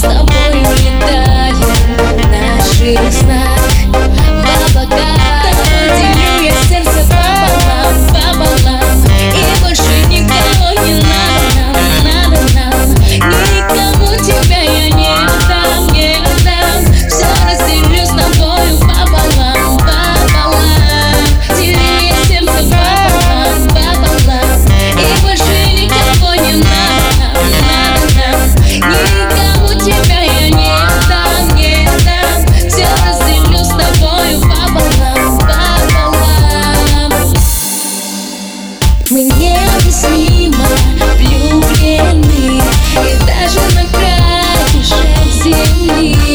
stop. me.